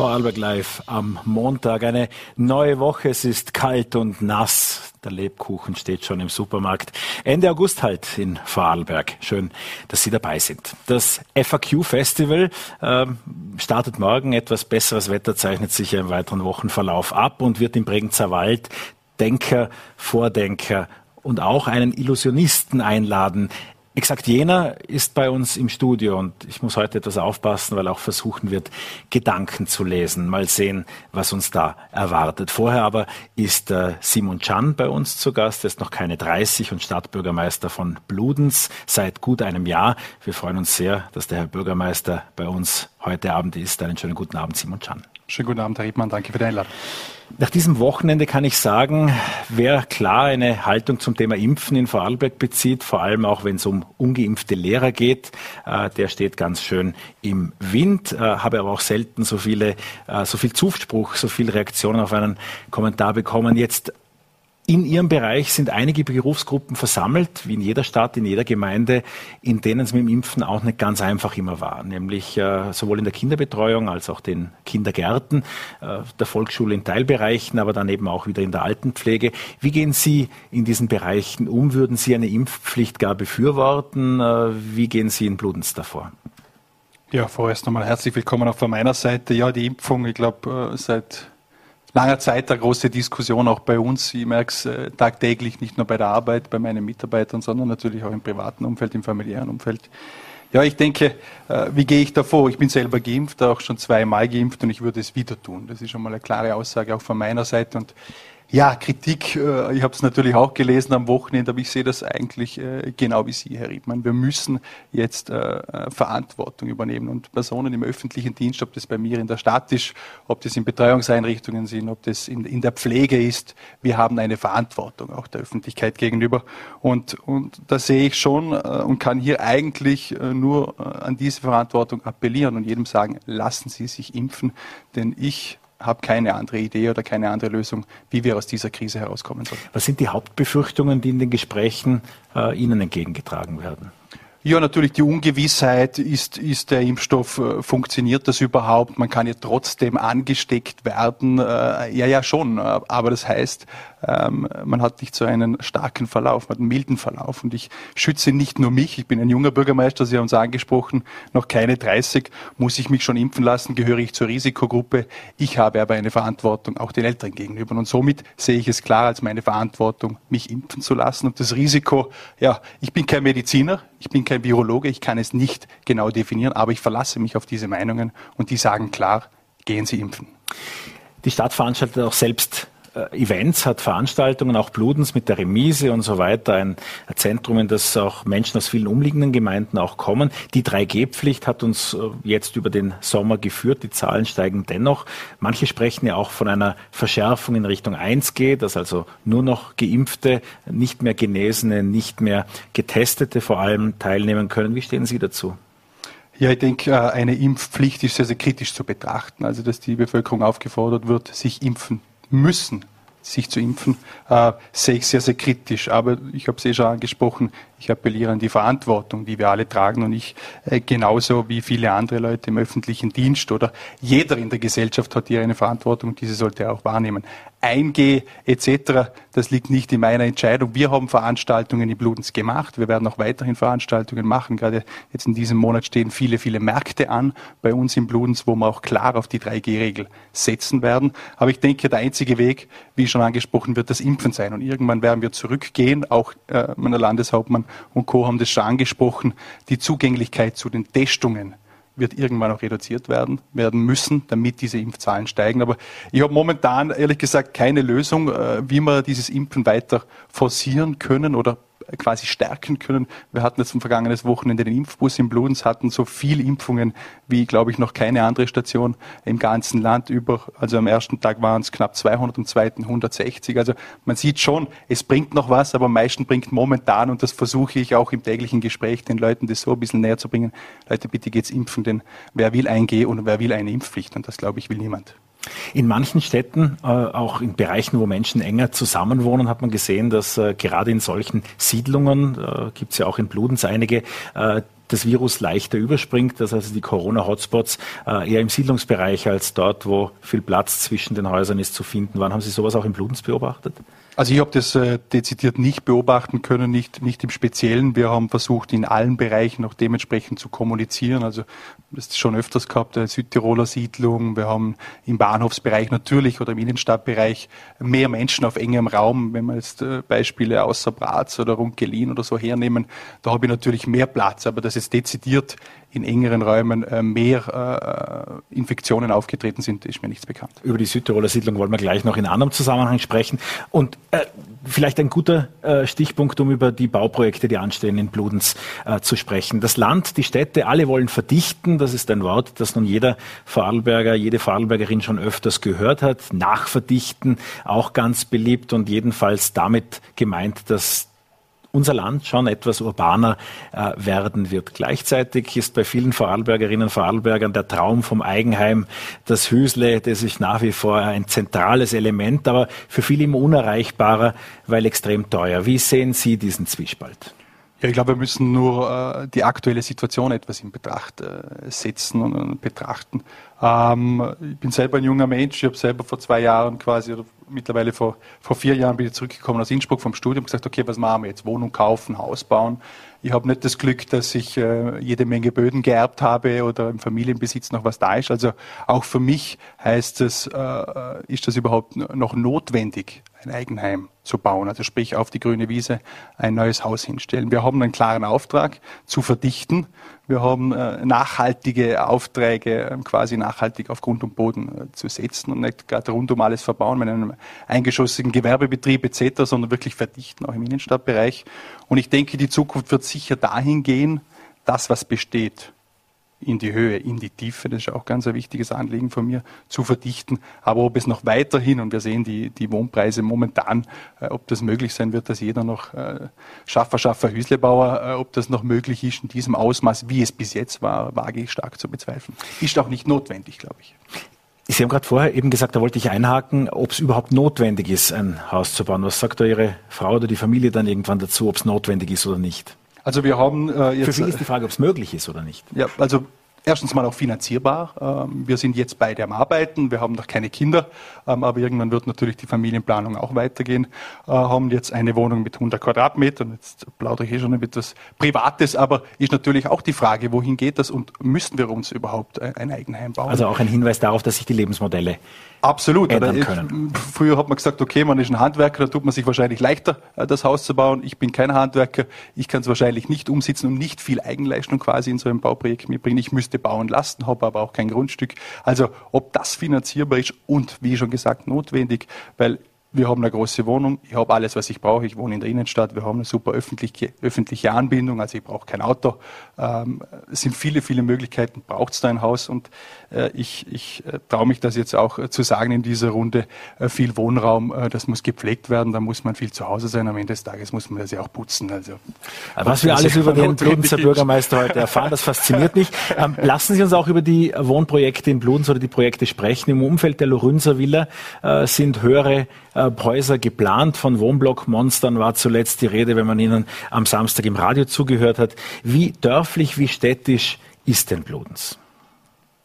Vorarlberg Live am Montag. Eine neue Woche. Es ist kalt und nass. Der Lebkuchen steht schon im Supermarkt. Ende August halt in Vorarlberg. Schön, dass Sie dabei sind. Das FAQ Festival äh, startet morgen. Etwas besseres Wetter zeichnet sich im weiteren Wochenverlauf ab und wird im Bregenzer Wald Denker, Vordenker und auch einen Illusionisten einladen. Exakt jener ist bei uns im Studio und ich muss heute etwas aufpassen, weil auch versuchen wird, Gedanken zu lesen. Mal sehen, was uns da erwartet. Vorher aber ist äh, Simon Chan bei uns zu Gast. Er ist noch keine 30 und Stadtbürgermeister von Bludenz seit gut einem Jahr. Wir freuen uns sehr, dass der Herr Bürgermeister bei uns heute Abend ist. Einen schönen guten Abend, Simon Chan. Schönen guten Abend, Herr Riedmann. Danke für die Einladung. Nach diesem Wochenende kann ich sagen, wer klar eine Haltung zum Thema Impfen in Vorarlberg bezieht, vor allem auch wenn es um ungeimpfte Lehrer geht, äh, der steht ganz schön im Wind. Äh, habe aber auch selten so viele, äh, so viel Zuspruch, so viel Reaktionen auf einen Kommentar bekommen. Jetzt in Ihrem Bereich sind einige Berufsgruppen versammelt, wie in jeder Stadt, in jeder Gemeinde, in denen es mit dem Impfen auch nicht ganz einfach immer war. Nämlich äh, sowohl in der Kinderbetreuung als auch den Kindergärten, äh, der Volksschule in Teilbereichen, aber dann eben auch wieder in der Altenpflege. Wie gehen Sie in diesen Bereichen um? Würden Sie eine Impfpflicht gar befürworten? Äh, wie gehen Sie in Bludenz davor? Ja, vorerst nochmal herzlich willkommen auch von meiner Seite. Ja, die Impfung, ich glaube, äh, seit langer Zeit eine große Diskussion auch bei uns. Ich merke es äh, tagtäglich, nicht nur bei der Arbeit, bei meinen Mitarbeitern, sondern natürlich auch im privaten Umfeld, im familiären Umfeld. Ja, ich denke, äh, wie gehe ich da vor? Ich bin selber geimpft, auch schon zweimal geimpft und ich würde es wieder tun. Das ist schon mal eine klare Aussage auch von meiner Seite und ja, Kritik, äh, ich habe es natürlich auch gelesen am Wochenende, aber ich sehe das eigentlich äh, genau wie Sie, Herr Riedmann. Wir müssen jetzt äh, Verantwortung übernehmen und Personen im öffentlichen Dienst, ob das bei mir in der Stadt ist, ob das in Betreuungseinrichtungen sind, ob das in, der Pflege ist, wir haben eine Verantwortung auch der Öffentlichkeit gegenüber. Und, und da sehe ich schon und kann hier eigentlich nur an diese Verantwortung appellieren und jedem sagen, lassen Sie sich impfen, denn ich habe keine andere Idee oder keine andere Lösung, wie wir aus dieser Krise herauskommen sollen. Was sind die Hauptbefürchtungen, die in den Gesprächen äh, Ihnen entgegengetragen werden? Ja, natürlich die Ungewissheit, ist, ist der Impfstoff, äh, funktioniert das überhaupt? Man kann ja trotzdem angesteckt werden. Äh, ja, ja, schon. Aber das heißt, ähm, man hat nicht so einen starken Verlauf, man hat einen milden Verlauf. Und ich schütze nicht nur mich, ich bin ein junger Bürgermeister, Sie haben es angesprochen, noch keine 30, muss ich mich schon impfen lassen, gehöre ich zur Risikogruppe. Ich habe aber eine Verantwortung auch den Älteren gegenüber. Und somit sehe ich es klar als meine Verantwortung, mich impfen zu lassen. Und das Risiko, ja, ich bin kein Mediziner, ich bin kein Virologe, ich kann es nicht genau definieren, aber ich verlasse mich auf diese Meinungen und die sagen klar, gehen Sie impfen. Die Stadt veranstaltet auch selbst Events, hat Veranstaltungen, auch Bludens mit der Remise und so weiter, ein Zentrum, in das auch Menschen aus vielen umliegenden Gemeinden auch kommen. Die 3G-Pflicht hat uns äh, jetzt über den Sommer geführt, die Zahlen steigen dennoch. Manche sprechen ja auch von einer Verschärfung in Richtung 1G, dass also nur noch Geimpfte, nicht mehr Genesene, nicht mehr Getestete vor allem teilnehmen können. Wie stehen Sie dazu? Ja, ich denke, äh, eine Impfpflicht ist sehr, sehr kritisch zu betrachten. Also, dass die Bevölkerung aufgefordert wird, sich impfen müssen, sich zu impfen, äh, sehe ich sehr, sehr kritisch. Aber ich habe es eh schon angesprochen, ich appelliere an die Verantwortung, die wir alle tragen und ich äh, genauso wie viele andere Leute im öffentlichen Dienst oder jeder in der Gesellschaft hat hier eine Verantwortung, diese sollte er auch wahrnehmen. 1G etc., das liegt nicht in meiner Entscheidung. Wir haben Veranstaltungen in Bludenz gemacht. Wir werden auch weiterhin Veranstaltungen machen. Gerade jetzt in diesem Monat stehen viele, viele Märkte an bei uns in Bludenz, wo wir auch klar auf die 3G-Regel setzen werden. Aber ich denke, der einzige Weg, wie schon angesprochen wird, das Impfen sein. Und irgendwann werden wir zurückgehen. Auch äh, mein Landeshauptmann und Co. haben das schon angesprochen. Die Zugänglichkeit zu den Testungen wird irgendwann auch reduziert werden, werden müssen, damit diese Impfzahlen steigen. Aber ich habe momentan ehrlich gesagt keine Lösung, äh, wie wir dieses Impfen weiter forcieren können oder quasi stärken können. Wir hatten jetzt am vergangenen Wochenende den Impfbus in Bludenz, hatten so viel Impfungen wie, glaube ich, noch keine andere Station im ganzen Land über. Also am ersten Tag waren es knapp 200, am zweiten 160. Also man sieht schon, es bringt noch was, aber am meisten bringt momentan, und das versuche ich auch im täglichen Gespräch den Leuten das so ein bisschen näher zu bringen, Leute, bitte geht's impfen, denn wer will eingehen und wer will eine Impfpflicht? Und das, glaube ich, will niemand. In manchen Städten, äh, auch in Bereichen, wo Menschen enger zusammenwohnen, hat man gesehen, dass äh, gerade in solchen Siedlungen, äh, gibt es ja auch in Bludenz einige, das Virus leichter überspringt, dass also die Corona-Hotspots eher im Siedlungsbereich als dort, wo viel Platz zwischen den Häusern ist, zu finden waren. Haben Sie sowas auch im Bludens beobachtet? Also ich habe das äh, dezidiert nicht beobachten können, nicht, nicht im Speziellen. Wir haben versucht, in allen Bereichen auch dementsprechend zu kommunizieren. Also das ist schon öfters gehabt, eine Südtiroler Siedlung. Wir haben im Bahnhofsbereich natürlich oder im Innenstadtbereich mehr Menschen auf engem Raum. Wenn wir jetzt äh, Beispiele außer Bratz oder Runkelin oder so hernehmen, da habe ich natürlich mehr Platz. Aber dass es dezidiert in engeren Räumen äh, mehr äh, Infektionen aufgetreten sind, ist mir nichts bekannt. Über die Südtiroler Siedlung wollen wir gleich noch in anderem Zusammenhang sprechen. Und äh, vielleicht ein guter äh, Stichpunkt, um über die Bauprojekte, die anstehen in Bludenz, äh, zu sprechen. Das Land, die Städte, alle wollen verdichten. Das ist ein Wort, das nun jeder Vorarlberger, jede Vorarlbergerin schon öfters gehört hat. Nachverdichten, auch ganz beliebt und jedenfalls damit gemeint, dass unser Land schon etwas urbaner äh, werden wird. Gleichzeitig ist bei vielen Vorarlbergerinnen und Vorarlbergern der Traum vom Eigenheim, das Hüsle, das ist nach wie vor ein zentrales Element, aber für viele immer unerreichbarer, weil extrem teuer. Wie sehen Sie diesen Zwiespalt? Ja, ich glaube, wir müssen nur äh, die aktuelle Situation etwas in Betracht äh, setzen und, und betrachten. Ähm, ich bin selber ein junger Mensch. Ich habe selber vor zwei Jahren quasi, oder mittlerweile vor, vor vier Jahren bin ich zurückgekommen aus Innsbruck vom Studium und gesagt, okay, was machen wir jetzt? Wohnung kaufen, Haus bauen. Ich habe nicht das Glück, dass ich äh, jede Menge Böden geerbt habe oder im Familienbesitz noch was da ist. Also auch für mich heißt es, äh, äh ist das überhaupt noch notwendig, ein Eigenheim zu bauen? Also sprich auf die grüne Wiese ein neues Haus hinstellen. Wir haben einen klaren Auftrag zu verdichten. Wir haben äh, nachhaltige Aufträge, äh, quasi nachhaltig auf Grund und Boden äh, zu setzen und nicht gerade rund um alles verbauen mit einem eingeschossigen Gewerbebetrieb etc., sondern wirklich verdichten, auch im Innenstadtbereich. Und ich denke, die Zukunft wird sicher dahin gehen, das, was besteht, in die Höhe, in die Tiefe, das ist auch ganz ein wichtiges Anliegen von mir, zu verdichten. Aber ob es noch weiterhin, und wir sehen die, die Wohnpreise momentan, äh, ob das möglich sein wird, dass jeder noch äh, Schaffer, Schaffer, Hüslebauer, äh, ob das noch möglich ist in diesem Ausmaß, wie es bis jetzt war, wage ich stark zu bezweifeln. Ist auch nicht notwendig, glaube ich. Sie haben gerade vorher eben gesagt, da wollte ich einhaken, ob es überhaupt notwendig ist, ein Haus zu bauen. Was sagt da Ihre Frau oder die Familie dann irgendwann dazu, ob es notwendig ist oder nicht? Also wir haben äh, jetzt. Für viele ist die Frage, ob es möglich ist oder nicht. Ja, also erstens mal auch finanzierbar. Ähm, wir sind jetzt beide am Arbeiten, wir haben noch keine Kinder, ähm, aber irgendwann wird natürlich die Familienplanung auch weitergehen. Äh, haben jetzt eine Wohnung mit 100 Quadratmetern, jetzt plaudere ich eh schon etwas Privates, aber ist natürlich auch die Frage, wohin geht das und müssen wir uns überhaupt ein Eigenheim bauen? Also auch ein Hinweis darauf, dass sich die Lebensmodelle Absolut. Oder früher hat man gesagt, okay, man ist ein Handwerker, da tut man sich wahrscheinlich leichter, äh, das Haus zu bauen. Ich bin kein Handwerker, ich kann es wahrscheinlich nicht umsetzen und nicht viel Eigenleistung quasi in so einem Bauprojekt mitbringen. Ich müsste bauen lassen, habe aber auch kein Grundstück. Also ob das finanzierbar ist und, wie schon gesagt, notwendig, weil wir haben eine große Wohnung, ich habe alles, was ich brauche. Ich wohne in der Innenstadt, wir haben eine super öffentliche, öffentliche Anbindung, also ich brauche kein Auto. Ähm, es sind viele, viele Möglichkeiten, braucht es da ein Haus und äh, ich, ich äh, traue mich das jetzt auch äh, zu sagen in dieser Runde. Äh, viel Wohnraum, äh, das muss gepflegt werden, da muss man viel zu Hause sein. Am Ende des Tages muss man das ja auch putzen. Also, was wir alles über den Bludenzer Bürgermeister heute erfahren, das fasziniert mich. Ähm, lassen Sie uns auch über die Wohnprojekte in Bludenz oder die Projekte sprechen. Im Umfeld der Lorünzer Villa äh, sind höhere äh, Häuser geplant. Von Wohnblockmonstern war zuletzt die Rede, wenn man ihnen am Samstag im Radio zugehört hat. Wie dörflich, wie städtisch ist denn Bludenz?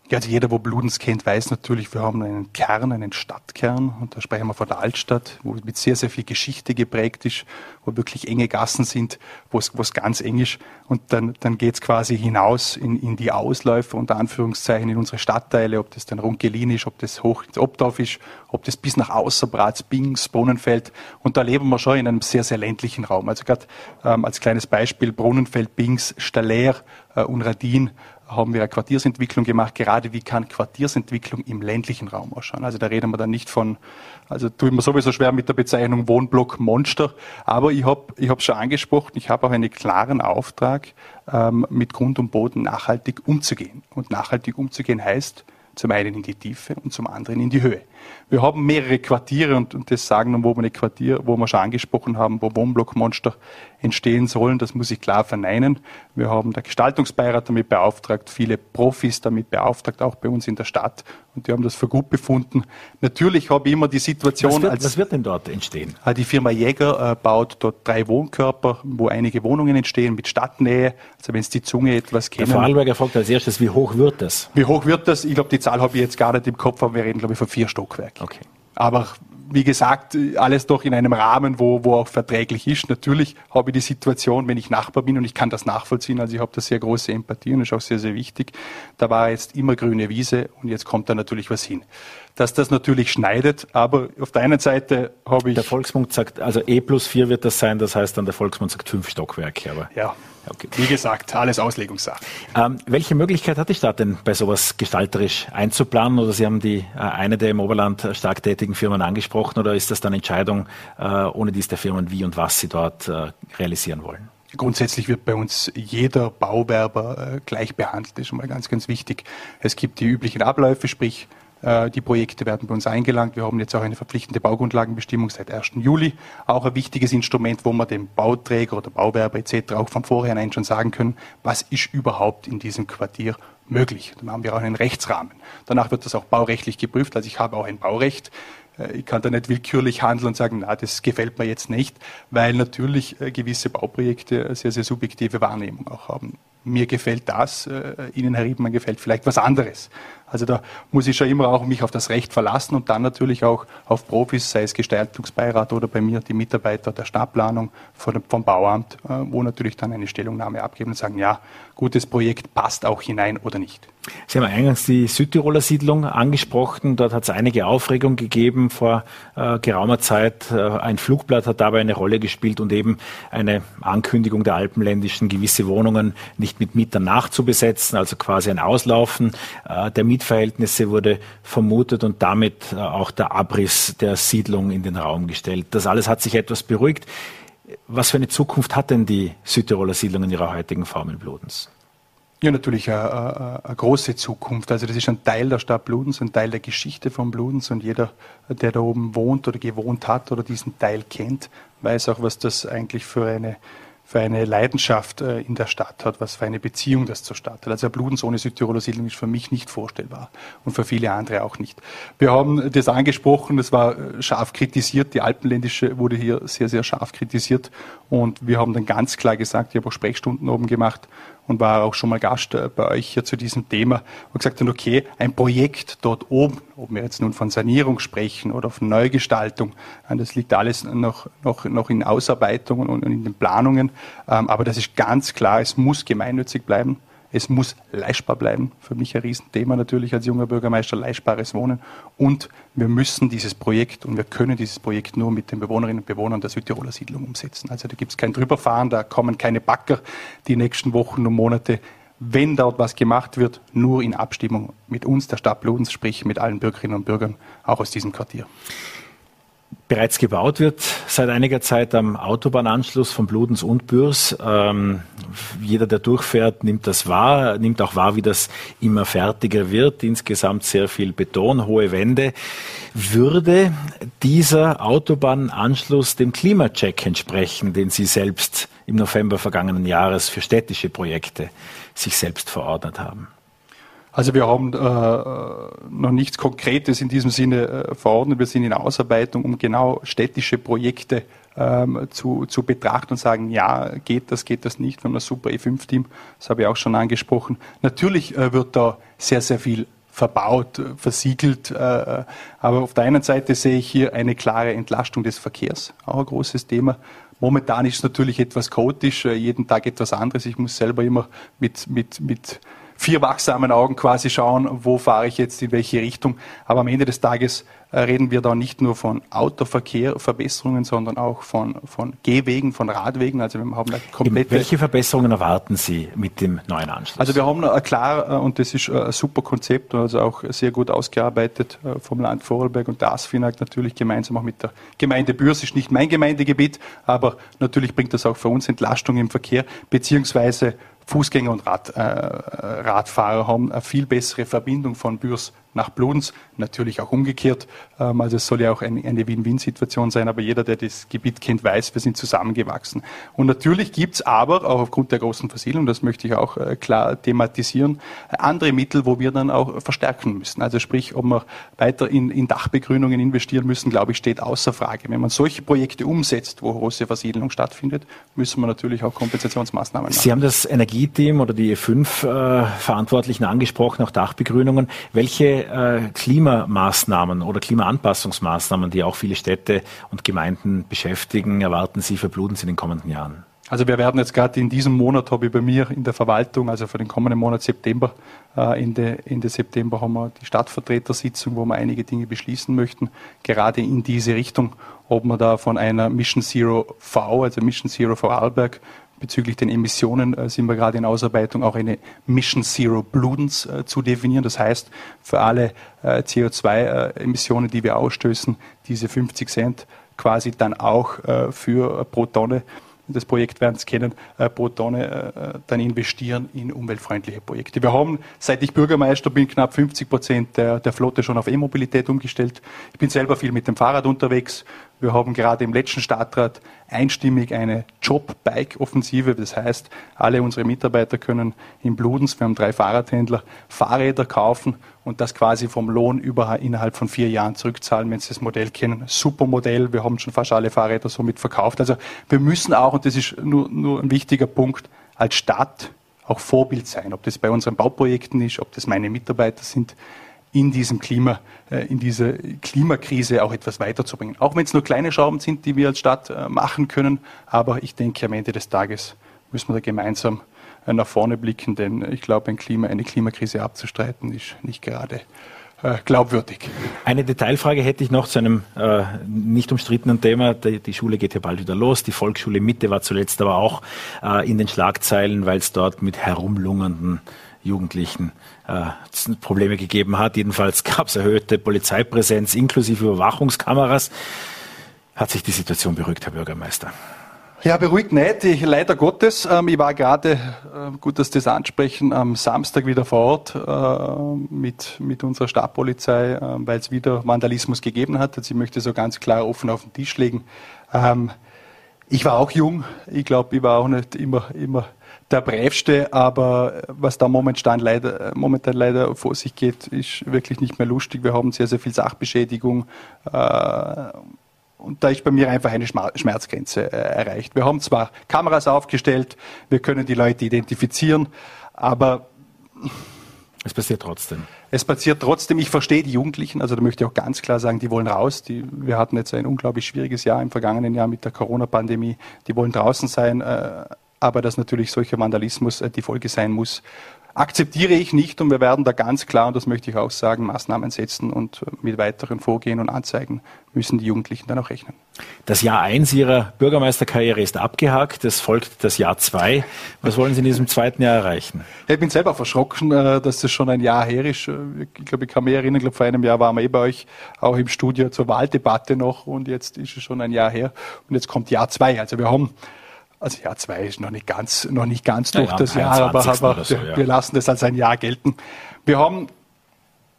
Ja, also jeder, wo Bludenz kennt, weiß natürlich, wir haben einen Kern, einen Stadtkern. Und da sprechen wir von der Altstadt, wo mit sehr, sehr viel Geschichte geprägt ist, wo wirklich enge Gassen sind, wo es, ganz eng ist. Und dann, dann geht's quasi hinaus in, in die Ausläufer, unter Anführungszeichen, in unsere Stadtteile, ob das dann Runkelin ist, ob das hoch ins Obdorf ist, ob das bis nach Außerbratz, Bings, Brunnenfeld. Und da leben wir schon in einem sehr, sehr ländlichen Raum. Also gerade ähm, als kleines Beispiel Brunnenfeld, Bings, Staller äh, und Radin haben wir eine Quartiersentwicklung gemacht, gerade wie kann Quartiersentwicklung im ländlichen Raum ausschauen. Also da reden wir dann nicht von, also tue ich mir sowieso schwer mit der Bezeichnung Wohnblock Monster, aber ich habe ich es schon angesprochen, ich habe auch einen klaren Auftrag, ähm, mit Grund und Boden nachhaltig umzugehen. Und nachhaltig umzugehen heißt zum einen in die Tiefe und zum anderen in die Höhe. Wir haben mehrere Quartiere und, und das sagen wir eine Quartier, wo wir schon angesprochen haben, wo Wohnblockmonster entstehen sollen. Das muss ich klar verneinen. Wir haben der Gestaltungsbeirat damit beauftragt, viele Profis damit beauftragt, auch bei uns in der Stadt. Und die haben das für gut befunden. Natürlich habe ich immer die Situation. Was wird, als, was wird denn dort entstehen? Äh, die Firma Jäger äh, baut dort drei Wohnkörper, wo einige Wohnungen entstehen mit Stadtnähe. Also wenn es die Zunge etwas kennen. Der Vorarlberger fragt als erstes, wie hoch wird das? Wie hoch wird das? Ich glaube, die Zahl habe ich jetzt gar nicht im Kopf, aber wir reden, glaube ich, von vier Stockwerken. Okay. Aber wie gesagt, alles doch in einem Rahmen, wo, wo auch verträglich ist. Natürlich habe ich die Situation, wenn ich Nachbar bin und ich kann das nachvollziehen, also ich habe da sehr große Empathie und das ist auch sehr, sehr wichtig. Da war jetzt immer grüne Wiese und jetzt kommt da natürlich was hin. Dass das natürlich schneidet, aber auf der einen Seite habe ich... Der Volksmund sagt, also E plus 4 wird das sein, das heißt dann der Volksmund sagt fünf Stockwerke, aber... Ja, Okay. Wie gesagt, alles Auslegungssache. Ähm, welche Möglichkeit hat die Stadt denn, bei sowas gestalterisch einzuplanen? Oder Sie haben die äh, eine der im Oberland stark tätigen Firmen angesprochen, oder ist das dann Entscheidung äh, ohne dies der Firmen, wie und was sie dort äh, realisieren wollen? Grundsätzlich wird bei uns jeder Bauwerber äh, gleich behandelt. Das ist schon mal ganz, ganz wichtig. Es gibt die üblichen Abläufe, sprich die Projekte werden bei uns eingelangt. Wir haben jetzt auch eine verpflichtende Baugrundlagenbestimmung seit 1. Juli. Auch ein wichtiges Instrument, wo wir dem Bauträger oder Bauwerber etc. auch von vornherein schon sagen können, was ist überhaupt in diesem Quartier möglich. Dann haben wir auch einen Rechtsrahmen. Danach wird das auch baurechtlich geprüft. Also ich habe auch ein Baurecht. Äh, ich kann da nicht willkürlich handeln und sagen, na, das gefällt mir jetzt nicht, weil natürlich äh, gewisse Bauprojekte sehr, sehr subjektive Wahrnehmung auch haben. Mir gefällt das, Ihnen, Herr Riedmann, gefällt vielleicht was anderes. Also da muss ich schon immer auch mich auf das Recht verlassen und dann natürlich auch auf Profis, sei es Gestaltungsbeirat oder bei mir die Mitarbeiter der Stadtplanung vom Bauamt, äh, wo natürlich dann eine Stellungnahme abgeben und sagen, ja, gutes Projekt passt auch hinein oder nicht. Sie haben eingangs die Südtiroler Siedlung angesprochen. Dort hat es einige Aufregung gegeben vor äh, geraumer Zeit. Äh, ein Flugblatt hat dabei eine Rolle gespielt und eben eine Ankündigung der Alpenländischen, gewisse Wohnungen nicht mit Mietern nachzubesetzen, also quasi ein Auslaufen äh, der Mietverhältnisse wurde vermutet und damit äh, auch der Abriss der Siedlung in den Raum gestellt. Das alles hat sich etwas beruhigt. Was für eine Zukunft hat denn die Südtiroler Siedlung in ihrer heutigen Form in Bludens? Ja, natürlich eine, eine, eine, große Zukunft. Also das ist ein Teil der Stadt Bludens, ein Teil der Geschichte von Bludens und jeder, der da oben wohnt oder gewohnt hat oder diesen Teil kennt, weiß auch, was das eigentlich für eine für eine Leidenschaft äh, in der Stadt hat, was für eine Beziehung das zur Stadt hat. Also Bludens ohne Südtiroler Siedlung ist für mich nicht vorstellbar und für viele andere auch nicht. Wir haben das angesprochen, das war äh, scharf kritisiert, die Alpenländische wurde hier sehr, sehr scharf kritisiert und wir haben dann ganz klar gesagt, ich habe auch Sprechstunden oben gemacht, und war auch schon mal Gast äh, bei euch hier zu diesem Thema und gesagt hat, okay, ein Projekt dort oben, ob wir jetzt nun von Sanierung sprechen oder von Neugestaltung, äh, das liegt alles noch, noch, noch in Ausarbeitung und in den Planungen, ähm, aber das ist ganz klar, es muss gemeinnützig bleiben. Es muss leistbar bleiben. Für mich ein Riesenthema natürlich als junger Bürgermeister, leistbares Wohnen. Und wir müssen dieses Projekt und wir können dieses Projekt nur mit den Bewohnerinnen und Bewohnern der Südtiroler Siedlung umsetzen. Also da gibt es kein Drüberfahren, da kommen keine Backer die nächsten Wochen und Monate. Wenn dort was gemacht wird, nur in Abstimmung mit uns, der Stadt Bludens, sprich mit allen Bürgerinnen und Bürgern, auch aus diesem Quartier bereits gebaut wird seit einiger Zeit am Autobahnanschluss von Bludens und Bürs. Ähm, jeder, der durchfährt, nimmt das wahr, nimmt auch wahr, wie das immer fertiger wird. Insgesamt sehr viel Beton, hohe Wände. Würde dieser Autobahnanschluss dem Klimacheck entsprechen, den Sie selbst im November vergangenen Jahres für städtische Projekte sich selbst verordnet haben? Also wir haben äh, noch nichts Konkretes in diesem Sinne äh, verordnet. Wir sind in Ausarbeitung, um genau städtische Projekte ähm, zu, zu betrachten und sagen, ja, geht das, geht das nicht. Wir haben ein super E5-Team, das habe ich auch schon angesprochen. Natürlich äh, wird da sehr, sehr viel verbaut, äh, versiegelt. Äh, aber auf der einen Seite sehe ich hier eine klare Entlastung des Verkehrs, auch ein großes Thema. Momentan ist es natürlich etwas chaotisch, äh, jeden Tag etwas anderes. Ich muss selber immer mit, mit, mit vier wachsamen Augen quasi schauen, wo fahre ich jetzt in welche Richtung. Aber am Ende des Tages äh, reden wir da nicht nur von Autoverkehr, Verbesserungen, sondern auch von, von Gehwegen, von Radwegen. Also wir haben eine komplette Welche Verbesserungen erwarten Sie mit dem neuen Anschluss? Also wir haben klar, äh, und das ist ein super Konzept, also auch sehr gut ausgearbeitet äh, vom Land Vorarlberg und der ASFINAG natürlich gemeinsam auch mit der Gemeinde Bürs, ist nicht mein Gemeindegebiet, aber natürlich bringt das auch für uns Entlastung im Verkehr, beziehungsweise Fußgänger und Rad, äh, Radfahrer haben eine viel bessere Verbindung von Bürs nach Bludenz, natürlich auch umgekehrt. Ähm, also es soll ja auch eine, Win-Win-Situation sein, aber jeder, der das Gebiet kennt, weiß, wir sind zusammengewachsen. Und natürlich gibt es aber, auch aufgrund der großen Versiedlung, das möchte ich auch äh, klar thematisieren, andere Mittel, wo wir dann auch verstärken müssen. Also sprich, ob wir weiter in, in Dachbegrünungen investieren müssen, glaube ich, steht außer Frage. Wenn man solche Projekte umsetzt, wo große Versiedlung stattfindet, müssen wir natürlich auch Kompensationsmaßnahmen machen. Sie haben das Energieteam oder die E5 äh, Verantwortlichen angesprochen, auch Dachbegrünungen. Welche äh, Klimamaßnahmen oder Klimaanpassungsmaßnahmen, die auch viele Städte und Gemeinden beschäftigen, erwarten Sie für Bludenz in den kommenden Jahren? Also wir werden jetzt gerade in diesem Monat, habe ich bei mir in der Verwaltung, also für den kommenden Monat September, äh, Ende, Ende September haben wir die Stadtvertretersitzung, wo wir einige Dinge beschließen möchten, gerade in diese Richtung, ob man da von einer Mission Zero V, also Mission Zero Vorarlberg, bezüglich den Emissionen äh, sind wir gerade in Ausarbeitung, auch eine Mission Zero Bludenz äh, zu definieren. Das heißt, für alle äh, CO2-Emissionen, die wir ausstößen, diese 50 Cent quasi dann auch für pro Tonne das Projekt werden Sie kennen, pro Tonne dann investieren in umweltfreundliche Projekte. Wir haben, seit ich Bürgermeister bin, knapp 50 Prozent der, der Flotte schon auf E-Mobilität umgestellt. Ich bin selber viel mit dem Fahrrad unterwegs. Wir haben gerade im letzten Stadtrat einstimmig eine Job-Bike-Offensive. Das heißt, alle unsere Mitarbeiter können in Bludens, wir haben drei Fahrradhändler, Fahrräder kaufen und das quasi vom Lohn über, innerhalb von vier Jahren zurückzahlen, wenn Sie das Modell kennen. Super Modell. Wir haben schon fast alle Fahrräder somit verkauft. Also wir müssen auch, und das ist nur, nur ein wichtiger Punkt, als Stadt auch Vorbild sein. Ob das bei unseren Bauprojekten ist, ob das meine Mitarbeiter sind in diesem Klima, äh, in dieser Klimakrise auch etwas weiterzubringen. Auch wenn es nur kleine Schrauben sind, die wir als Stadt äh, machen können. Aber ich denke, am Ende des Tages müssen wir da gemeinsam äh, nach vorne blicken, denn ich glaube, ein Klima, eine Klimakrise abzustreiten, ist nicht gerade glaubwürdig. Eine Detailfrage hätte ich noch zu einem äh, nicht umstrittenen Thema. Die, die, Schule geht ja bald wieder los. Die Volksschule Mitte war zuletzt aber auch äh, in den Schlagzeilen, weil es dort mit herumlungernden Jugendlichen äh, Probleme gegeben hat. Jedenfalls gab es erhöhte Polizeipräsenz inklusive Überwachungskameras. Hat sich die Situation beruhigt, Herr Bürgermeister? Ja, beruhigt nicht. Ich, leider Gottes. Ähm, ich war gerade, äh, gut, dass Sie das ansprechen, am Samstag wieder vor Ort äh, mit, mit unserer Stadtpolizei, äh, weil es wieder Vandalismus gegeben hat. Also ich möchte so ganz klar offen auf den Tisch legen. Ähm, ich war auch jung. Ich glaube, ich war auch nicht immer, immer der Breivste, aber was da momentan leider, momentan leider vor sich geht, ist wirklich nicht mehr lustig. Wir haben sehr, sehr viel Sachbeschädigung. Äh, und da ist bei mir einfach eine Schmerzgrenze äh, erreicht. Wir haben zwar Kameras aufgestellt, wir können die Leute identifizieren, aber es passiert trotzdem. Es passiert trotzdem. Ich verstehe die Jugendlichen, also da möchte ich auch ganz klar sagen, die wollen raus. Die, wir hatten jetzt ein unglaublich schwieriges Jahr im vergangenen Jahr mit der Corona-Pandemie. Die wollen draußen sein. Äh, aber dass natürlich solcher Vandalismus äh, die Folge sein muss, akzeptiere ich nicht und wir werden da ganz klar, und das möchte ich auch sagen, Maßnahmen setzen und äh, mit weiteren Vorgehen und Anzeigen müssen die Jugendlichen dann auch rechnen. Das Jahr eins Ihrer Bürgermeisterkarriere ist abgehakt, es folgt das Jahr zwei. Was wollen Sie in diesem zweiten Jahr erreichen? Ich bin selber verschrocken, äh, dass das schon ein Jahr her ist. Ich glaube, ich kann mich erinnern, ich glaube, vor einem Jahr waren wir eh bei euch auch im Studio zur Wahldebatte noch und jetzt ist es schon ein Jahr her und jetzt kommt Jahr zwei. Also wir haben also Jahr zwei ist noch nicht ganz, noch nicht ganz durch ja, das Jahr, aber, aber so, ja. wir lassen das als ein Jahr gelten. Wir haben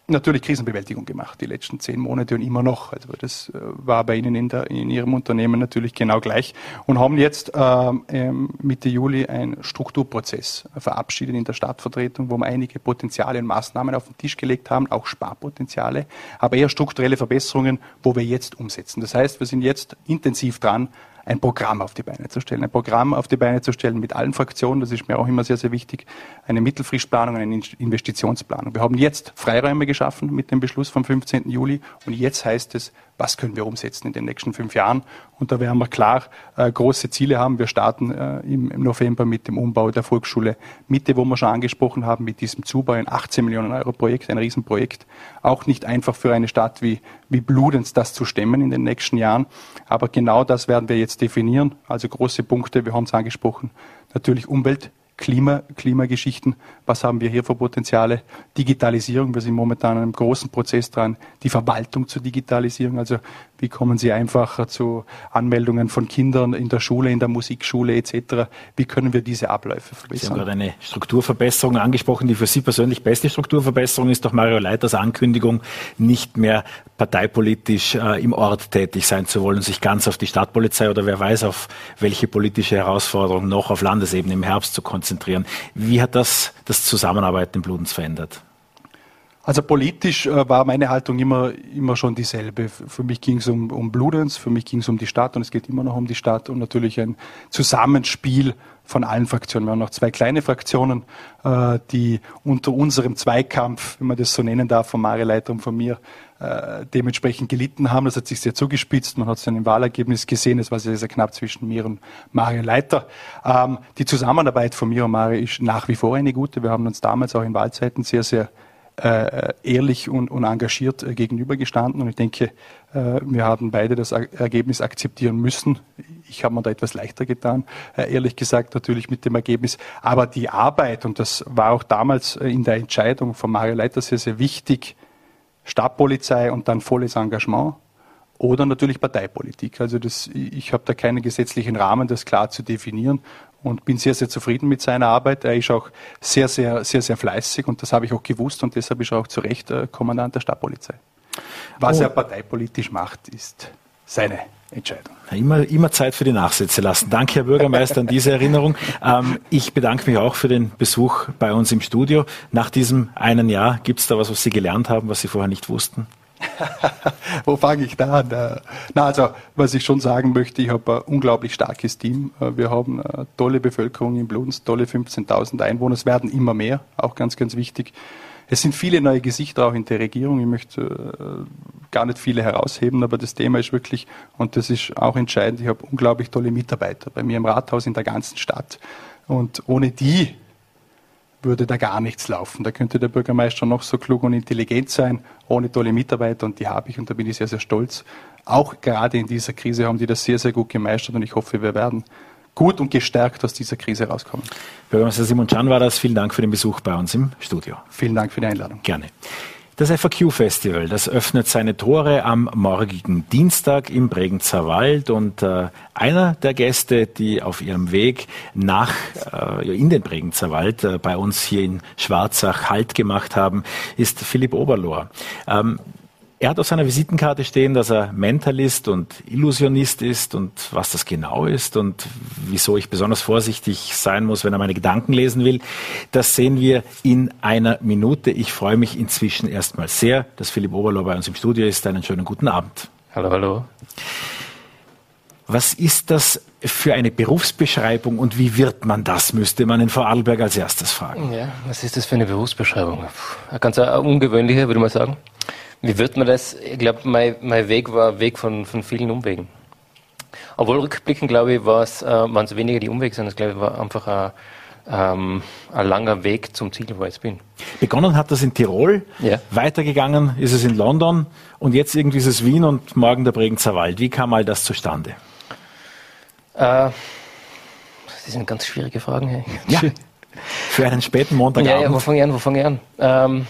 natürlich Krisenbewältigung gemacht, die letzten zehn Monate und immer noch. Also das äh, war bei Ihnen in, der, in Ihrem Unternehmen natürlich genau gleich und haben jetzt äh, Mitte Juli einen Strukturprozess verabschiedet in der Stadtvertretung, wo wir einige Potenziale und Maßnahmen auf den Tisch gelegt haben, auch Sparpotenziale, aber eher strukturelle Verbesserungen, wo wir jetzt umsetzen. Das heißt, wir sind jetzt intensiv dran, ein Programm auf die Beine zu stellen. Ein Programm auf die Beine zu stellen mit allen Fraktionen, das ist mir auch immer sehr, sehr wichtig. Eine Mittelfristplanung, eine Investitionsplanung. Wir haben jetzt Freiräume geschaffen mit dem Beschluss vom 15. Juli und jetzt heißt es, was können wir umsetzen in den nächsten fünf Jahren. Und da werden wir klar äh, große Ziele haben. Wir starten äh, im, im, November mit dem Umbau der Volksschule Mitte, wo wir schon angesprochen haben, mit diesem Zubau, ein 18 Millionen Euro Projekt, ein Riesenprojekt. Auch nicht einfach für eine Stadt wie, wie Bludenz das zu stemmen in den nächsten Jahren. Aber genau das werden wir jetzt definieren. Also große Punkte, wir haben es angesprochen, natürlich Umwelt Klima, Klimageschichten. Was haben wir hier für Potenziale? Digitalisierung. Wir sind momentan in einem großen Prozess dran, die Verwaltung zu digitalisieren. Also wie kommen Sie einfacher zu Anmeldungen von Kindern in der Schule, in der Musikschule etc.? Wie können wir diese Abläufe verbessern? Sie haben gerade eine Strukturverbesserung angesprochen. Die für Sie persönlich beste Strukturverbesserung ist doch Mario Leiters Ankündigung, nicht mehr parteipolitisch äh, im Ort tätig sein zu wollen, sich ganz auf die Stadtpolizei oder wer weiß auf welche politische Herausforderung noch auf Landesebene im Herbst zu konzentrieren. Wie hat das das Zusammenarbeiten in Bludenz verändert? Also politisch äh, war meine Haltung immer, immer schon dieselbe. Für mich ging es um, um Bludenz, für mich ging es um die Stadt und es geht immer noch um die Stadt und natürlich ein Zusammenspiel von allen Fraktionen. Wir haben noch zwei kleine Fraktionen, äh, die unter unserem Zweikampf, wenn man das so nennen darf, von Marileiter und von mir, äh, dementsprechend gelitten haben. Das hat sich sehr zugespitzt. Man hat es in dem Wahlergebnis gesehen. Es war sehr, sehr knapp zwischen mir und Mario Leiter. Ähm, die Zusammenarbeit von mir und Mario ist nach wie vor eine gute. Wir haben uns damals auch in Wahlzeiten sehr, sehr äh, ehrlich und, und engagiert äh, gegenübergestanden. Und ich denke, äh, wir haben beide das Ergebnis akzeptieren müssen. Ich habe mir da etwas leichter getan, ehrlich gesagt, natürlich mit dem Ergebnis. Aber die Arbeit, und das war auch damals in der Entscheidung von Mario Leiter sehr, sehr wichtig, Stadtpolizei und dann volles Engagement oder natürlich Parteipolitik. Also das, ich habe da keinen gesetzlichen Rahmen, das klar zu definieren und bin sehr, sehr zufrieden mit seiner Arbeit. Er ist auch sehr, sehr, sehr, sehr fleißig und das habe ich auch gewusst und deshalb ist er auch zu Recht äh, Kommandant der Stadtpolizei. Was oh. er parteipolitisch macht, ist seine Entscheidung. Immer, immer Zeit für die Nachsätze lassen. Danke, Herr Bürgermeister, an diese Erinnerung. Ähm, ich bedanke mich auch für den Besuch bei uns im Studio. Nach diesem einen Jahr, gibt es da was, was Sie gelernt haben, was Sie vorher nicht wussten? Wo fange ich da an? Äh, na, also, was ich schon sagen möchte, ich habe ein unglaublich starkes Team. Äh, wir haben eine tolle Bevölkerung in Bludenz, tolle 15.000 Einwohner. Es werden immer mehr, auch ganz, ganz wichtig. Es sind viele neue Gesichter auch in der Regierung. Ich möchte äh, gar nicht viele herausheben, aber das Thema ist wirklich, und das ist auch entscheidend, ich habe unglaublich tolle Mitarbeiter bei mir im Rathaus in der ganzen Stadt. Und ohne die würde da gar nichts laufen. Da könnte der Bürgermeister noch so klug und intelligent sein, ohne tolle Mitarbeiter, und die habe ich, und da bin ich sehr, sehr stolz. Auch gerade in dieser Krise haben die das sehr, sehr gut gemeistert, und ich hoffe, wir werden gut und gestärkt aus dieser Krise rauskommen. Bürgermeister Simon Can war das. Vielen Dank für den Besuch bei uns im Studio. Vielen Dank für die Einladung. Gerne. Das FAQ-Festival, das öffnet seine Tore am morgigen Dienstag im Bregenzer Wald und äh, einer der Gäste, die auf ihrem Weg nach äh, in den Bregenzer Wald äh, bei uns hier in Schwarzach Halt gemacht haben, ist Philipp Oberlohr. Ähm, er hat auf seiner Visitenkarte stehen, dass er Mentalist und Illusionist ist und was das genau ist und wieso ich besonders vorsichtig sein muss, wenn er meine Gedanken lesen will. Das sehen wir in einer Minute. Ich freue mich inzwischen erstmal sehr, dass Philipp Oberloh bei uns im Studio ist. Einen schönen guten Abend. Hallo, hallo. Was ist das für eine Berufsbeschreibung und wie wird man das, müsste man in Vorarlberg als erstes fragen. Ja, was ist das für eine Berufsbeschreibung? Eine ganz ungewöhnliche, würde man sagen. Wie wird man das? Ich glaube, mein, mein Weg war ein Weg von, von vielen Umwegen. Obwohl rückblickend, glaube ich, war es, äh, waren es weniger die Umwege, sondern es, glaube ich, war einfach ein, ähm, ein langer Weg zum Ziel, wo ich jetzt bin. Begonnen hat das in Tirol, ja. weitergegangen ist es in London und jetzt irgendwie ist es Wien und morgen der Bregenzer Wald. Wie kam all das zustande? Äh, das sind ganz schwierige Fragen. Hey. Ja, für einen späten Montagabend. Ja, ja, wo fange ich an? Wo fange ich an? Ähm,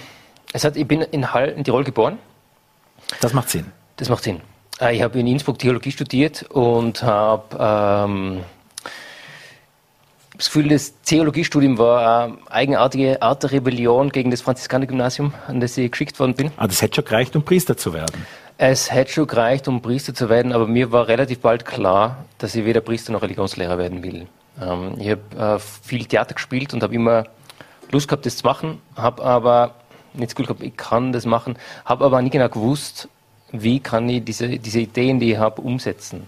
es hat, ich bin in, Hall, in Tirol geboren. Das macht Sinn. Das macht Sinn. Äh, ich habe in Innsbruck Theologie studiert und habe ähm, das Gefühl, das Theologiestudium war eine eigenartige Art der Rebellion gegen das Franziskanergymnasium, an das ich geschickt worden bin. Ah, das hätte schon gereicht, um Priester zu werden. Es hätte schon gereicht, um Priester zu werden, aber mir war relativ bald klar, dass ich weder Priester noch Religionslehrer werden will. Ähm, ich habe äh, viel Theater gespielt und habe immer Lust gehabt, das zu machen, habe aber nicht das Gefühl gehabt, ich kann das machen, habe aber nicht genau gewusst, wie kann ich diese, diese Ideen, die ich habe, umsetzen.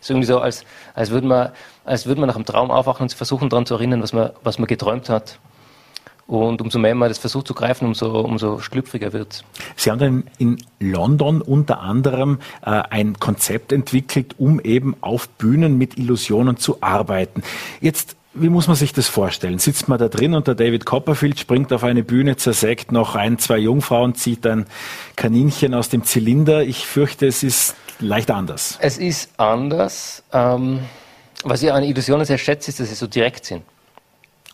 Es ist irgendwie so, als, als würde man, als würde man nach einem Traum aufwachen und versuchen daran zu erinnern, was man, was man geträumt hat. Und umso mehr man das versucht zu greifen, umso, umso schlüpfriger wird. Sie haben dann in London unter anderem äh, ein Konzept entwickelt, um eben auf Bühnen mit Illusionen zu arbeiten. Jetzt wie muss man sich das vorstellen? Sitzt man da drin und der David Copperfield springt auf eine Bühne, zersägt noch ein, zwei Jungfrauen, zieht ein Kaninchen aus dem Zylinder. Ich fürchte, es ist leicht anders. Es ist anders. Ähm, was ich an Illusionen sehr schätze, ist, dass sie so direkt sind.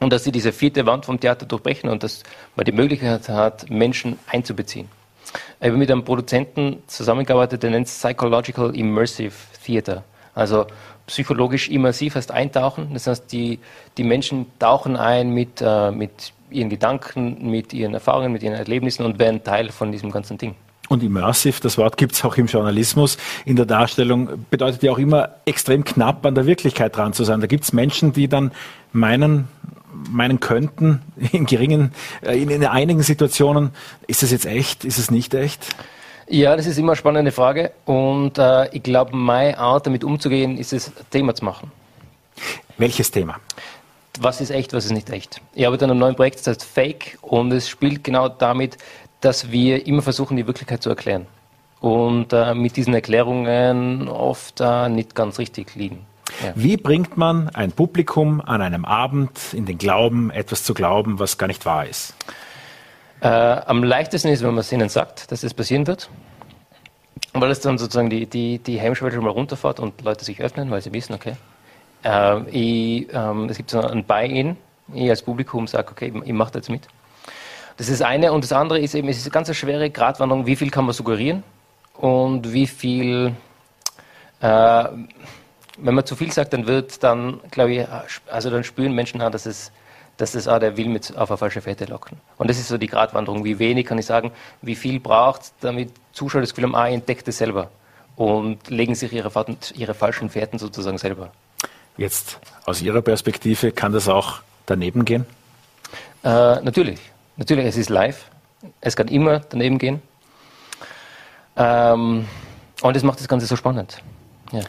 Und dass sie diese vierte Wand vom Theater durchbrechen und dass man die Möglichkeit hat, Menschen einzubeziehen. Ich habe mit einem Produzenten zusammengearbeitet, der nennt es Psychological Immersive Theater. Also psychologisch immersiv heißt eintauchen. Das heißt, die, die Menschen tauchen ein mit, äh, mit ihren Gedanken, mit ihren Erfahrungen, mit ihren Erlebnissen und werden Teil von diesem ganzen Ding. Und immersive, das Wort gibt es auch im Journalismus, in der Darstellung, bedeutet ja auch immer extrem knapp an der Wirklichkeit dran zu sein. Da gibt es Menschen, die dann meinen, meinen könnten, in geringen, äh, in, in einigen Situationen, ist es jetzt echt, ist es nicht echt? Ja, das ist immer eine spannende Frage. Und äh, ich glaube, meine Art, damit umzugehen, ist es, Thema zu machen. Welches Thema? Was ist echt, was ist nicht echt? Ich arbeite an einem neuen Projekt, das heißt Fake, und es spielt genau damit, dass wir immer versuchen, die Wirklichkeit zu erklären. Und äh, mit diesen Erklärungen oft äh, nicht ganz richtig liegen. Ja. Wie bringt man ein Publikum an einem Abend in den Glauben, etwas zu glauben, was gar nicht wahr ist? Äh, am leichtesten ist, wenn man es ihnen sagt, dass es passieren wird. Weil es dann sozusagen die, die, die Hemmschwelle schon mal runterfährt und Leute sich öffnen, weil sie wissen, okay. Äh, ich, ähm, es gibt so ein Buy-in. Ich als Publikum sage, okay, ich, ich mache jetzt mit. Das ist das eine. Und das andere ist eben, es ist eine ganz schwere Gratwanderung, wie viel kann man suggerieren und wie viel, äh, wenn man zu viel sagt, dann wird dann, glaube ich, also dann spüren Menschen an, dass es dass das auch der will mit auf eine falsche Fährte locken. Und das ist so die Gratwanderung. Wie wenig kann ich sagen, wie viel braucht damit Zuschauer das Gefühl haben, ah, entdeckt es selber und legen sich ihre, Fahrten, ihre falschen Fährten sozusagen selber. Jetzt aus Ihrer Perspektive kann das auch daneben gehen? Äh, natürlich. Natürlich, es ist live. Es kann immer daneben gehen. Ähm, und das macht das Ganze so spannend. Ja.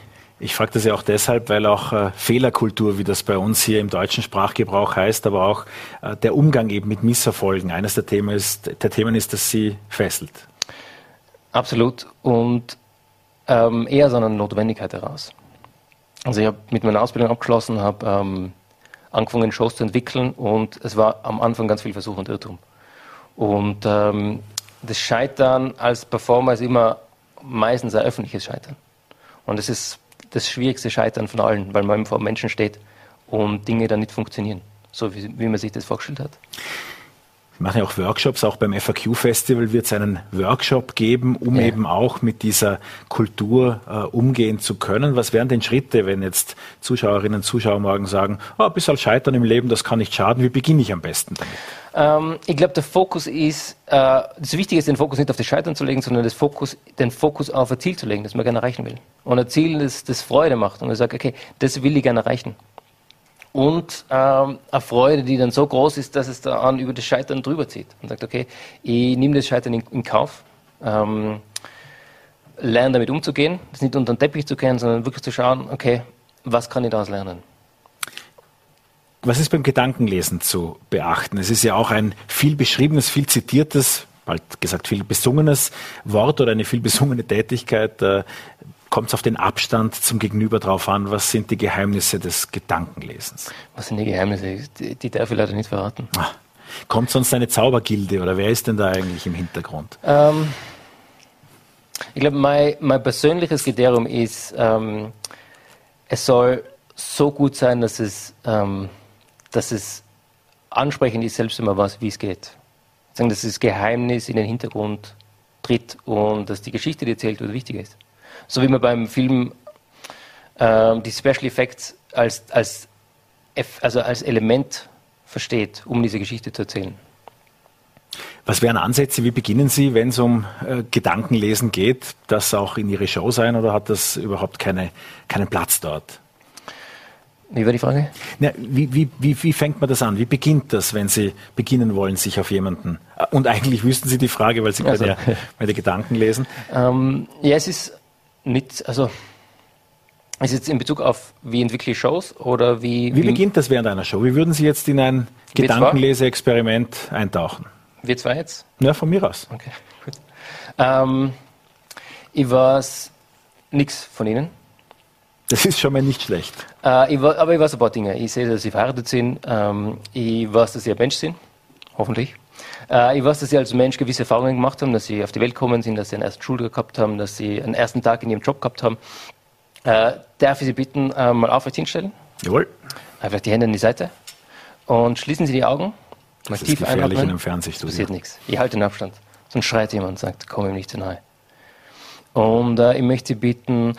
Ich frage das ja auch deshalb, weil auch äh, Fehlerkultur, wie das bei uns hier im deutschen Sprachgebrauch heißt, aber auch äh, der Umgang eben mit Misserfolgen eines der Themen ist, der Themen ist, dass sie fesselt. Absolut und ähm, eher aus einer Notwendigkeit heraus. Also ich habe mit meiner Ausbildung abgeschlossen, habe ähm, angefangen Shows zu entwickeln und es war am Anfang ganz viel Versuch und Irrtum. Und ähm, das Scheitern als Performer ist immer meistens ein öffentliches Scheitern. Und es ist das schwierigste Scheitern von allen, weil man vor Menschen steht und Dinge dann nicht funktionieren, so wie, wie man sich das vorgestellt hat. Wir machen ja auch Workshops, auch beim FAQ-Festival wird es einen Workshop geben, um ja. eben auch mit dieser Kultur äh, umgehen zu können. Was wären denn Schritte, wenn jetzt Zuschauerinnen und Zuschauer morgen sagen, oh, ein bisschen Scheitern im Leben, das kann nicht schaden, wie beginne ich am besten damit? Ähm, ich glaube, der Fokus ist, äh, das Wichtige ist, den Fokus nicht auf das Scheitern zu legen, sondern Fokus, den Fokus auf ein Ziel zu legen, das man gerne erreichen will. Und ein Ziel, das, das Freude macht und man sagt, okay, das will ich gerne erreichen und ähm, eine Freude, die dann so groß ist, dass es dann über das Scheitern drüber zieht und sagt, okay, ich nehme das Scheitern in, in Kauf, ähm, lerne damit umzugehen, das nicht unter den Teppich zu kehren, sondern wirklich zu schauen, okay, was kann ich daraus lernen? Was ist beim Gedankenlesen zu beachten? Es ist ja auch ein viel beschriebenes, viel zitiertes, bald gesagt viel besungenes Wort oder eine viel besungene Tätigkeit. Äh, kommt es auf den Abstand zum Gegenüber drauf an? Was sind die Geheimnisse des Gedankenlesens? Was sind die Geheimnisse? Die, die darf ich leider nicht verraten. Ah, kommt sonst eine Zaubergilde oder wer ist denn da eigentlich im Hintergrund? Ähm, ich glaube, mein, mein persönliches Kriterium ist, ähm, es soll so gut sein, dass es, ähm, dass es ansprechend ist, selbst wenn man weiß, wie es geht. Sagen, dass das Geheimnis in den Hintergrund tritt und dass die Geschichte, die erzählt wird, wichtiger ist. So wie man beim Film äh, die Special Effects als, als, also als Element versteht, um diese Geschichte zu erzählen. Was wären Ansätze? Wie beginnen Sie, wenn es um äh, Gedankenlesen geht? Das auch in Ihre Show sein oder hat das überhaupt keine, keinen Platz dort? Wie war die Frage? Ja, wie, wie, wie, wie fängt man das an? Wie beginnt das, wenn Sie beginnen wollen, sich auf jemanden? Äh, und eigentlich wüssten Sie die Frage, weil Sie also. bei, der, bei der Gedanken lesen. Ähm, ja, es ist nicht, also ist jetzt in Bezug auf, wie entwickle ich Shows oder wie. Wie, beginnt das während einer Show? Wie würden Sie jetzt in ein Gedankenleseexperiment eintauchen? Wir zwei jetzt? Ja, von mir aus. Okay, gut. Ähm, ich weiß nichts von Ihnen. Das ist schon mal nicht schlecht. Äh, ich war, aber ich weiß ein paar Dinge. Ich sehe, dass Sie verheiratet sind. Ähm, ich weiß, dass Sie ein Mensch sind. Hoffentlich. Äh, ich weiß, dass Sie als Mensch gewisse Erfahrungen gemacht haben, dass Sie auf die Welt gekommen sind, dass Sie einen ersten Schultag gehabt haben, dass Sie einen ersten Tag in Ihrem Job gehabt haben. Äh, darf ich Sie bitten, äh, mal aufrecht hinstellen? Jawohl. Einfach die Hände an die Seite. Und schließen Sie die Augen. Mal das tief ist gefährlich einatmen. in einem Fernsehstudio. Passiert nichts. Ich halte den Abstand. Sonst schreit jemand und sagt, komm ihm nicht zu nahe. Und äh, ich möchte Sie bitten,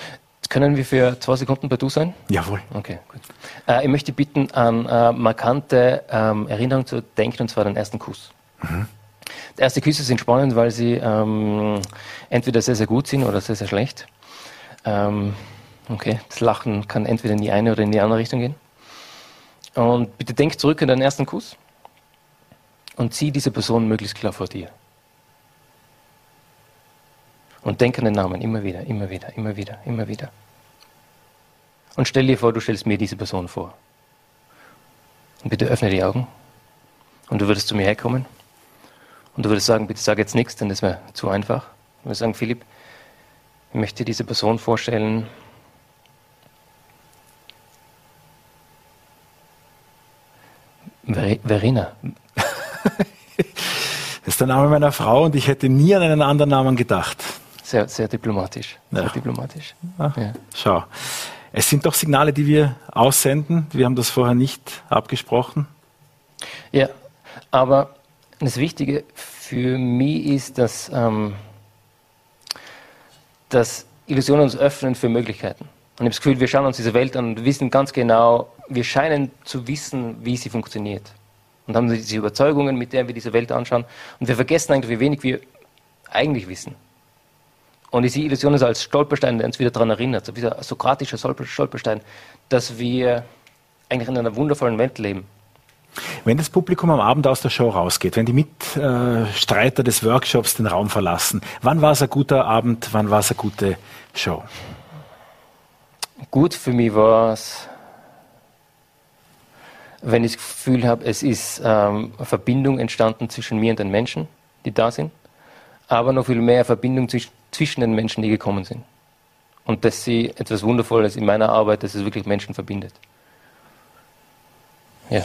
können wir für zwei Sekunden bei Du sein? Jawohl. Okay, gut. Äh, ich möchte bitten, an äh, markante ähm, Erinnerungen zu denken, und zwar den ersten Kuss. Mhm. Erste Küsse sind spannend, weil sie ähm, entweder sehr, sehr gut sind oder sehr, sehr schlecht. Ähm, okay, das Lachen kann entweder in die eine oder in die andere Richtung gehen. Und bitte denk zurück an deinen ersten Kuss und zieh diese Person möglichst klar vor dir. Und denk an den Namen immer wieder, immer wieder, immer wieder, immer wieder. Und stell dir vor, du stellst mir diese Person vor. Und bitte öffne die Augen. Und du würdest zu mir herkommen. Und du würdest sagen, bitte sag jetzt nichts, denn das wäre zu einfach. Ich würde sagen, Philipp, ich möchte diese Person vorstellen. Ver Verena. das ist der Name meiner Frau und ich hätte nie an einen anderen Namen gedacht. Sehr, sehr diplomatisch. Sehr ja. diplomatisch. Ja. Ja. Schau. Es sind doch Signale, die wir aussenden. Wir haben das vorher nicht abgesprochen. Ja, aber das Wichtige für mich ist, dass, ähm, dass Illusionen uns öffnen für Möglichkeiten. Und ich habe das Gefühl, wir schauen uns diese Welt an und wissen ganz genau, wir scheinen zu wissen, wie sie funktioniert. Und haben diese Überzeugungen, mit denen wir diese Welt anschauen. Und wir vergessen eigentlich, wie wenig wir eigentlich wissen. Und diese Illusion ist als Stolperstein, der uns wieder daran erinnert, so wie ein sokratischer Stolperstein, dass wir eigentlich in einer wundervollen Welt leben. Wenn das Publikum am Abend aus der Show rausgeht, wenn die Mitstreiter des Workshops den Raum verlassen, wann war es ein guter Abend, wann war es eine gute Show? Gut für mich war es, wenn ich das Gefühl habe, es ist ähm, eine Verbindung entstanden zwischen mir und den Menschen, die da sind, aber noch viel mehr eine Verbindung zwischen zwischen den Menschen, die gekommen sind. Und dass sie etwas Wundervolles in meiner Arbeit, dass es wirklich Menschen verbindet. Ja.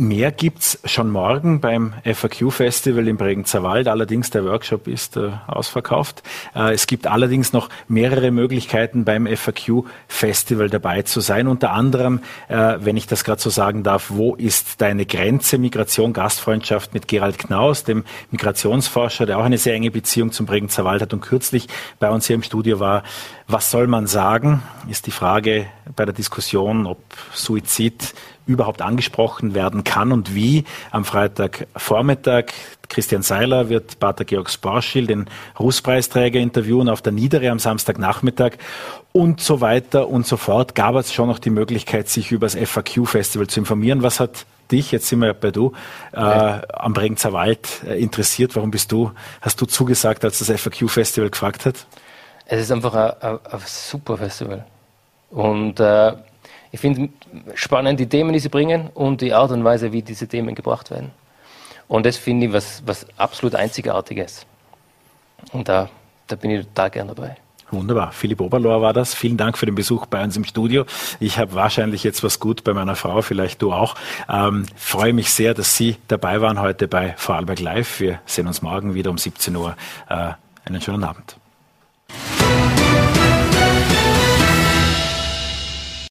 Mehr gibt es schon morgen beim FAQ-Festival im Bregenzer Wald. Allerdings der Workshop ist äh, ausverkauft. Äh, es gibt allerdings noch mehrere Möglichkeiten beim FAQ-Festival dabei zu sein. Unter anderem, äh, wenn ich das gerade so sagen darf, wo ist deine Grenze? Migration, Gastfreundschaft mit Gerald Knaus, dem Migrationsforscher, der auch eine sehr enge Beziehung zum Bregenzer Wald hat und kürzlich bei uns hier im Studio war. Was soll man sagen? Ist die Frage bei der Diskussion, ob Suizid überhaupt angesprochen werden kann und wie. Am Freitagvormittag Christian Seiler wird Pater Georg Sporschil, den Rußpreisträger, interviewen auf der Niedere am Samstagnachmittag und so weiter und so fort. Gab es schon noch die Möglichkeit, sich über das FAQ-Festival zu informieren. Was hat dich, jetzt sind wir ja bei du, äh, am Bregenzer Wald äh, interessiert? Warum bist du, hast du zugesagt, als das FAQ-Festival gefragt hat? Es ist einfach ein, ein, ein super Festival. Und äh, ich finde spannend die Themen, die sie bringen und die Art und Weise, wie diese Themen gebracht werden. Und das finde ich was, was absolut Einzigartiges. Und da, da bin ich total gern dabei. Wunderbar. Philipp Oberlohr war das. Vielen Dank für den Besuch bei uns im Studio. Ich habe wahrscheinlich jetzt was gut bei meiner Frau, vielleicht du auch. Ähm, freue mich sehr, dass Sie dabei waren heute bei Vorarlberg Live. Wir sehen uns morgen wieder um 17 Uhr. Äh, einen schönen Abend.